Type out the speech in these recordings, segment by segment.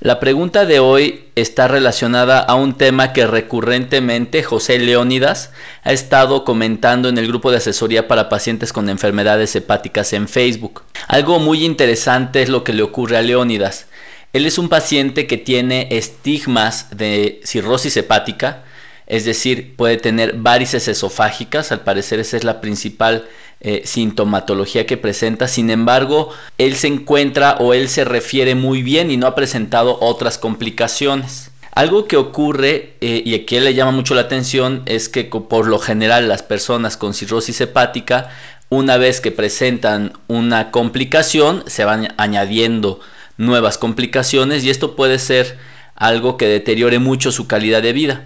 La pregunta de hoy está relacionada a un tema que recurrentemente José Leónidas ha estado comentando en el grupo de asesoría para pacientes con enfermedades hepáticas en Facebook. Algo muy interesante es lo que le ocurre a Leónidas. Él es un paciente que tiene estigmas de cirrosis hepática, es decir, puede tener varices esofágicas, al parecer esa es la principal eh, sintomatología que presenta, sin embargo, él se encuentra o él se refiere muy bien y no ha presentado otras complicaciones. Algo que ocurre eh, y aquí le llama mucho la atención es que por lo general las personas con cirrosis hepática, una vez que presentan una complicación, se van añadiendo nuevas complicaciones y esto puede ser algo que deteriore mucho su calidad de vida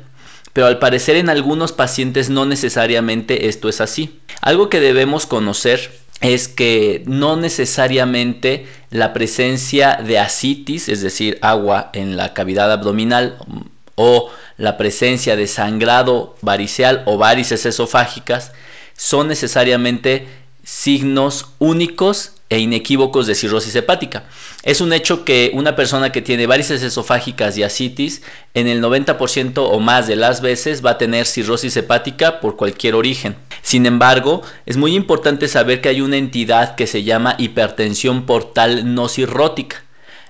pero al parecer en algunos pacientes no necesariamente esto es así. Algo que debemos conocer es que no necesariamente la presencia de asitis, es decir, agua en la cavidad abdominal o la presencia de sangrado variceal o varices esofágicas son necesariamente signos únicos e inequívocos de cirrosis hepática. Es un hecho que una persona que tiene varices esofágicas y asitis en el 90% o más de las veces va a tener cirrosis hepática por cualquier origen. Sin embargo, es muy importante saber que hay una entidad que se llama hipertensión portal no cirrótica.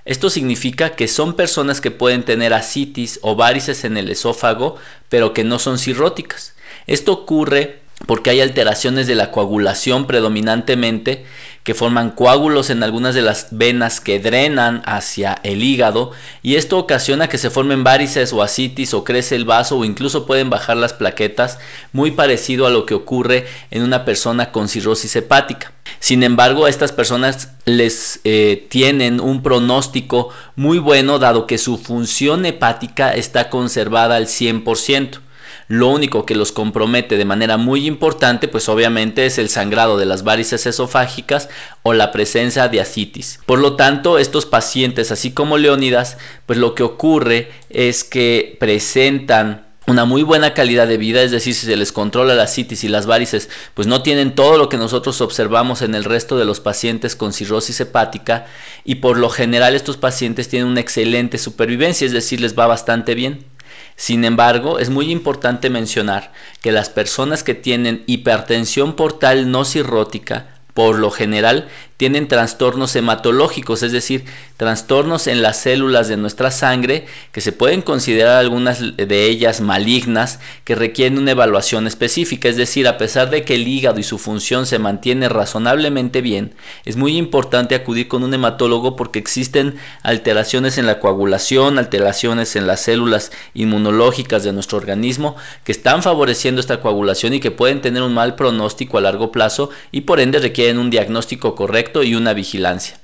Esto significa que son personas que pueden tener asitis o varices en el esófago, pero que no son cirróticas. Esto ocurre porque hay alteraciones de la coagulación predominantemente que forman coágulos en algunas de las venas que drenan hacia el hígado y esto ocasiona que se formen varices o asitis o crece el vaso o incluso pueden bajar las plaquetas muy parecido a lo que ocurre en una persona con cirrosis hepática. Sin embargo, a estas personas les eh, tienen un pronóstico muy bueno dado que su función hepática está conservada al 100%. Lo único que los compromete de manera muy importante, pues obviamente es el sangrado de las varices esofágicas o la presencia de asitis. Por lo tanto, estos pacientes, así como Leónidas, pues lo que ocurre es que presentan una muy buena calidad de vida, es decir, si se les controla la citis y las varices, pues no tienen todo lo que nosotros observamos en el resto de los pacientes con cirrosis hepática y por lo general estos pacientes tienen una excelente supervivencia, es decir, les va bastante bien. Sin embargo, es muy importante mencionar que las personas que tienen hipertensión portal no cirrótica por lo general tienen trastornos hematológicos, es decir, trastornos en las células de nuestra sangre que se pueden considerar algunas de ellas malignas que requieren una evaluación específica, es decir, a pesar de que el hígado y su función se mantiene razonablemente bien, es muy importante acudir con un hematólogo porque existen alteraciones en la coagulación, alteraciones en las células inmunológicas de nuestro organismo que están favoreciendo esta coagulación y que pueden tener un mal pronóstico a largo plazo y por ende requieren un diagnóstico correcto y una vigilancia.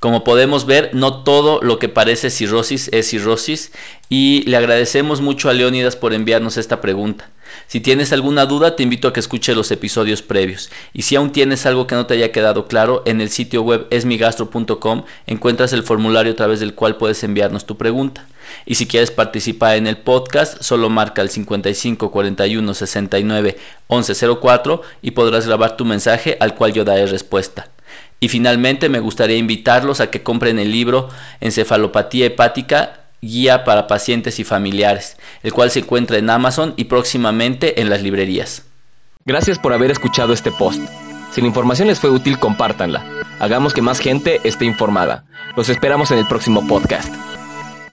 Como podemos ver, no todo lo que parece cirrosis es cirrosis y le agradecemos mucho a Leónidas por enviarnos esta pregunta. Si tienes alguna duda, te invito a que escuche los episodios previos. Y si aún tienes algo que no te haya quedado claro, en el sitio web esmigastro.com encuentras el formulario a través del cual puedes enviarnos tu pregunta. Y si quieres participar en el podcast, solo marca el 55 41 69 11 04 y podrás grabar tu mensaje al cual yo daré respuesta. Y finalmente me gustaría invitarlos a que compren el libro Encefalopatía hepática, guía para pacientes y familiares, el cual se encuentra en Amazon y próximamente en las librerías. Gracias por haber escuchado este post. Si la información les fue útil, compártanla. Hagamos que más gente esté informada. Los esperamos en el próximo podcast.